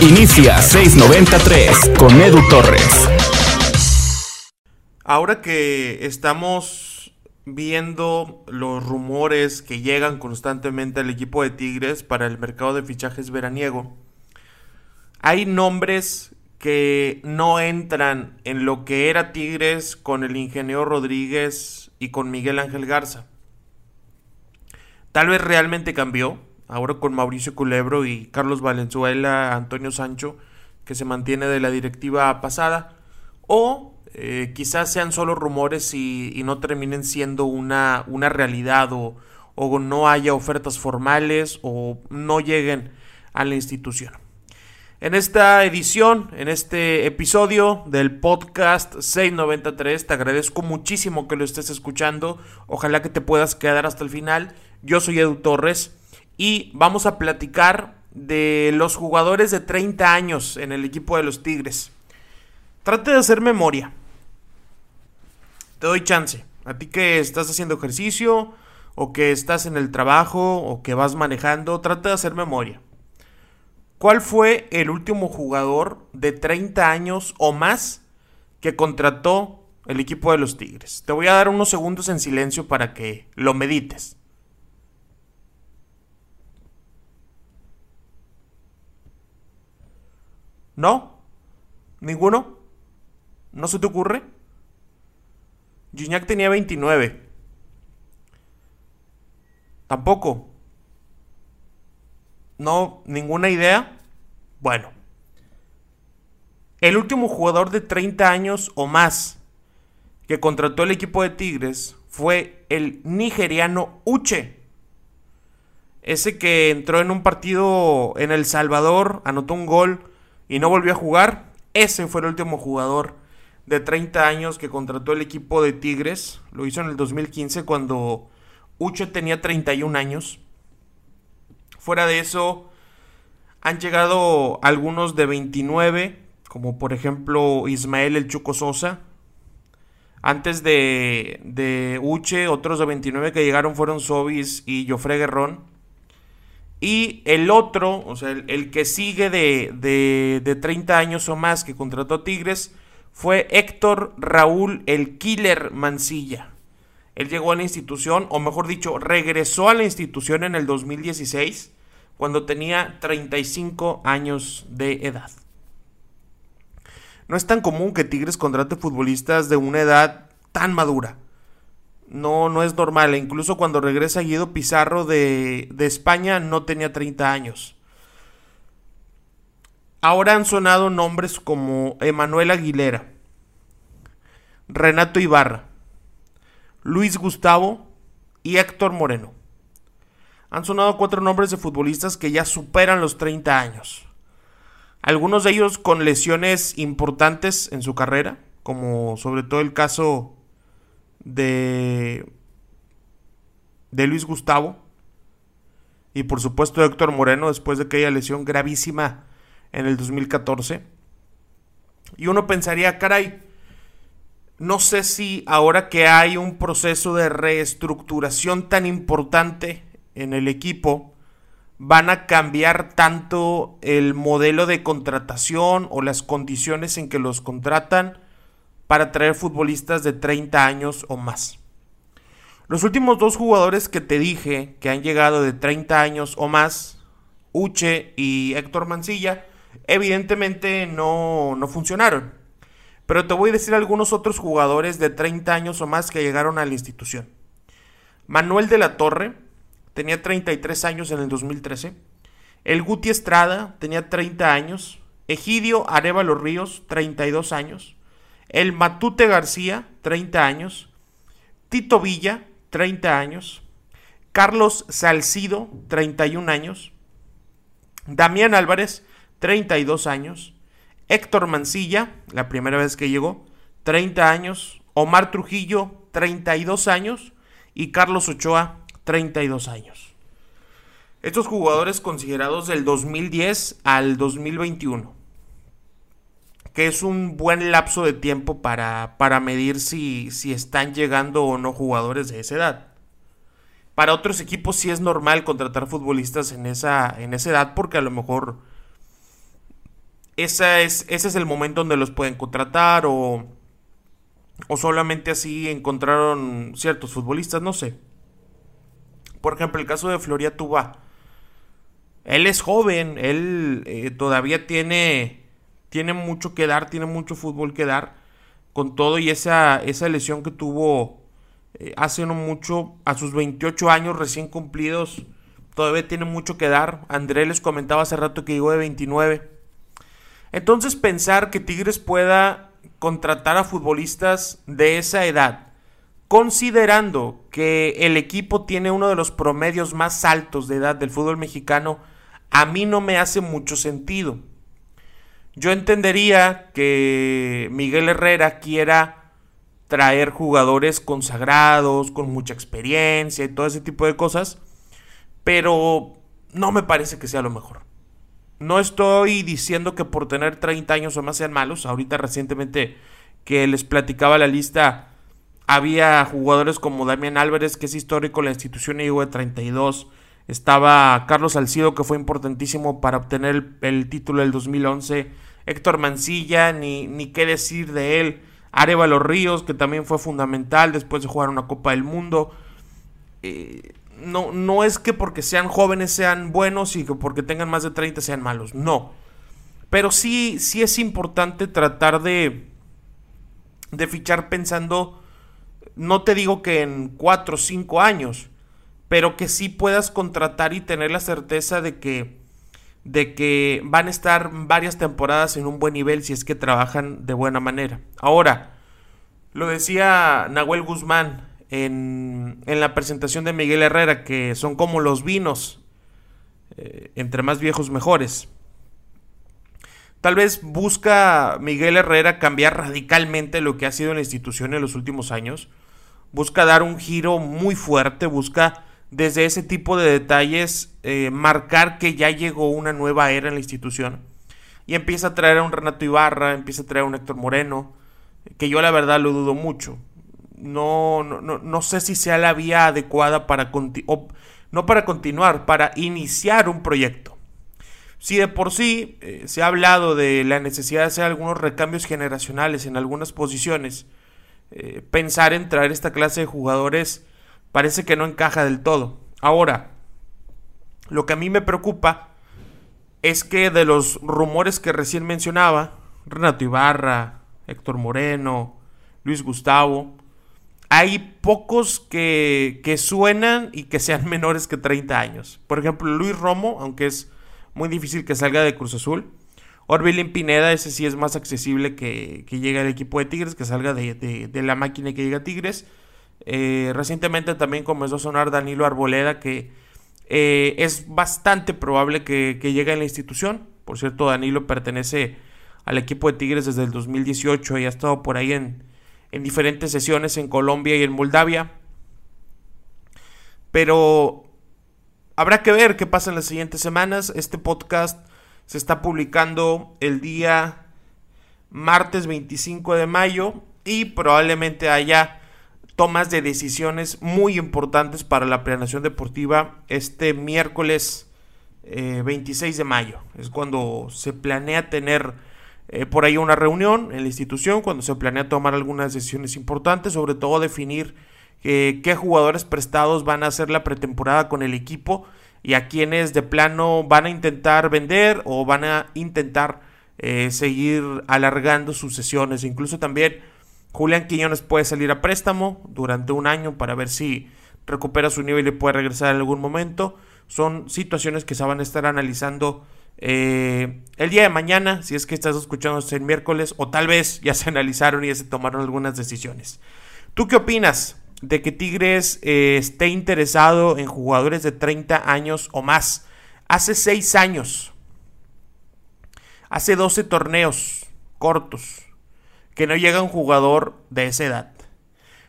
Inicia 693 con Edu Torres. Ahora que estamos viendo los rumores que llegan constantemente al equipo de Tigres para el mercado de fichajes veraniego, hay nombres que no entran en lo que era Tigres con el ingeniero Rodríguez y con Miguel Ángel Garza. Tal vez realmente cambió, ahora con Mauricio Culebro y Carlos Valenzuela, Antonio Sancho, que se mantiene de la directiva pasada, o eh, quizás sean solo rumores y, no terminen siendo una, una realidad o, o no haya ofertas formales o no lleguen a la institución. En esta edición, en este episodio del podcast 693, te agradezco muchísimo que lo estés escuchando. Ojalá que te puedas quedar hasta el final. Yo soy Edu Torres y vamos a platicar de los jugadores de 30 años en el equipo de los Tigres. Trate de hacer memoria. Te doy chance. A ti que estás haciendo ejercicio o que estás en el trabajo o que vas manejando, trate de hacer memoria. ¿Cuál fue el último jugador de 30 años o más que contrató el equipo de los Tigres? Te voy a dar unos segundos en silencio para que lo medites. ¿No? ¿Ninguno? ¿No se te ocurre? Gignac tenía 29. Tampoco. No, ninguna idea. Bueno. El último jugador de 30 años o más que contrató el equipo de Tigres fue el nigeriano Uche. Ese que entró en un partido en El Salvador, anotó un gol y no volvió a jugar. Ese fue el último jugador de 30 años que contrató el equipo de Tigres. Lo hizo en el 2015 cuando Uche tenía 31 años. Fuera de eso, han llegado algunos de 29, como por ejemplo Ismael El Chuco Sosa. Antes de, Uche, otros de 29 que llegaron fueron Sobis y Jofre Guerrón. Y el otro, o sea, el, que sigue de, de, de, 30 años o más que contrató Tigres, fue Héctor Raúl El Killer Mancilla. Él llegó a la institución, o mejor dicho, regresó a la institución en el 2016 cuando tenía 35 años de edad. No es tan común que Tigres contrate futbolistas de una edad tan madura. No, no es normal. E incluso cuando regresa Guido Pizarro de, de España no tenía 30 años. Ahora han sonado nombres como Emanuel Aguilera, Renato Ibarra, Luis Gustavo y Héctor Moreno han sonado cuatro nombres de futbolistas que ya superan los 30 años. Algunos de ellos con lesiones importantes en su carrera, como sobre todo el caso de, de Luis Gustavo y por supuesto Héctor Moreno después de aquella lesión gravísima en el 2014. Y uno pensaría, caray, no sé si ahora que hay un proceso de reestructuración tan importante en el equipo van a cambiar tanto el modelo de contratación o las condiciones en que los contratan para traer futbolistas de 30 años o más. Los últimos dos jugadores que te dije que han llegado de 30 años o más, Uche y Héctor Mancilla, evidentemente no, no funcionaron. Pero te voy a decir algunos otros jugadores de 30 años o más que llegaron a la institución. Manuel de la Torre, tenía 33 años en el 2013. El Guti Estrada tenía 30 años. Egidio Arevalo Ríos, 32 años. El Matute García, 30 años. Tito Villa, 30 años. Carlos Salcido, 31 años. Damián Álvarez, 32 años. Héctor Mancilla, la primera vez que llegó, 30 años. Omar Trujillo, 32 años. Y Carlos Ochoa, 32 años. Estos jugadores considerados del 2010 al 2021, que es un buen lapso de tiempo para, para medir si, si están llegando o no jugadores de esa edad. para otros equipos sí es normal contratar futbolistas en esa, en esa edad porque a lo mejor esa es, ese es el momento donde los pueden contratar o, o solamente así encontraron ciertos futbolistas, no sé. Por ejemplo, el caso de Floria Tuba. Él es joven, él eh, todavía tiene, tiene mucho que dar, tiene mucho fútbol que dar. Con todo y esa, esa lesión que tuvo eh, hace no mucho, a sus 28 años recién cumplidos, todavía tiene mucho que dar. André les comentaba hace rato que llegó de 29. Entonces pensar que Tigres pueda contratar a futbolistas de esa edad, considerando que el equipo tiene uno de los promedios más altos de edad del fútbol mexicano, a mí no me hace mucho sentido. Yo entendería que Miguel Herrera quiera traer jugadores consagrados, con mucha experiencia y todo ese tipo de cosas, pero no me parece que sea lo mejor. No estoy diciendo que por tener 30 años o más sean malos. Ahorita recientemente que les platicaba la lista, había jugadores como Damián Álvarez, que es histórico, la institución llegó de 32. Estaba Carlos Salcido, que fue importantísimo para obtener el, título del 2011. Héctor Mancilla, ni, ni qué decir de él. Arevalo Ríos, que también fue fundamental después de jugar una Copa del Mundo. Eh, no, no es que porque sean jóvenes sean buenos y que porque tengan más de 30 sean malos, no. Pero sí, sí es importante tratar de, de fichar pensando, no te digo que en 4 o 5 años, pero que sí puedas contratar y tener la certeza de que, de que van a estar varias temporadas en un buen nivel si es que trabajan de buena manera. Ahora, lo decía Nahuel Guzmán, en, la presentación de Miguel Herrera, que son como los vinos, eh, entre más viejos mejores. Tal vez busca Miguel Herrera cambiar radicalmente lo que ha sido la institución en los últimos años. Busca dar un giro muy fuerte, busca desde ese tipo de detalles eh, marcar que ya llegó una nueva era en la institución. Y empieza a traer a un Renato Ibarra, empieza a traer a un Héctor Moreno, que yo la verdad lo dudo mucho no, no, no, sé si sea la vía adecuada para no para continuar, para iniciar un proyecto. Si de por sí eh, se ha hablado de la necesidad de hacer algunos recambios generacionales en algunas posiciones, eh, pensar en traer esta clase de jugadores parece que no encaja del todo. Ahora, lo que a mí me preocupa es que de los rumores que recién mencionaba, Renato Ibarra, Héctor Moreno, Luis Gustavo, hay pocos que, que, suenan y que sean menores que 30 años. Por ejemplo, Luis Romo, aunque es muy difícil que salga de Cruz Azul. Orbelín Pineda, ese sí es más accesible que, que llegue al equipo de Tigres, que salga de, la máquina y que llegue a Tigres. Eh, recientemente también comenzó a sonar Danilo Arboleda, que eh, es bastante probable que, llegue a la institución. Por cierto, Danilo pertenece al equipo de Tigres desde el 2018 y ha estado por ahí en, en diferentes sesiones en Colombia y en Moldavia. Pero habrá que ver qué pasa en las siguientes semanas. Este podcast se está publicando el día martes 25 de mayo y probablemente haya tomas de decisiones muy importantes para la planeación deportiva este miércoles 26 eh, de mayo. Es cuando se planea tener eh, por ahí una reunión en la institución cuando se planea tomar algunas decisiones importantes, sobre todo definir eh, qué jugadores prestados van a hacer la pretemporada con el equipo y a quienes de plano van a intentar vender o van a intentar seguir alargando sus sesiones. Incluso también Julián Quiñones puede salir a préstamo durante un año para ver si recupera su nivel y puede regresar en algún momento. Son situaciones que se van a estar analizando eh, el día de mañana, si es que estás escuchando el miércoles, o tal vez ya se analizaron y ya se tomaron algunas decisiones. ¿Tú qué opinas de que Tigres eh, esté interesado en jugadores de 30 años o más? Hace 6 años, hace 12 torneos cortos, que no llega un jugador de esa edad.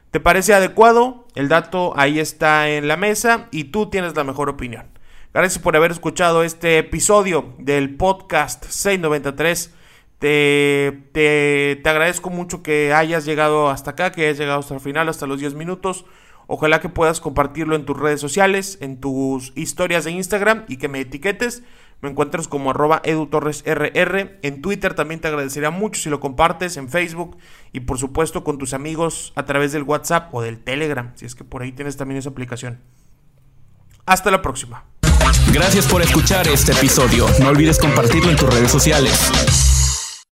¿Te parece adecuado? El dato ahí está en la mesa y tú tienes la mejor opinión. Gracias por haber escuchado este episodio del podcast 693. Te, te, te, agradezco mucho que hayas llegado hasta acá, que hayas llegado hasta el final, hasta los 10 minutos. Ojalá que puedas compartirlo en tus redes sociales, en tus historias de Instagram y que me etiquetes. Me encuentras como arroba edutorresrr. En Twitter también te agradecería mucho si lo compartes, en Facebook y por supuesto con tus amigos a través del WhatsApp o del Telegram, si es que por ahí tienes también esa aplicación. Hasta la próxima. Gracias por escuchar este episodio. No olvides compartirlo en tus redes sociales.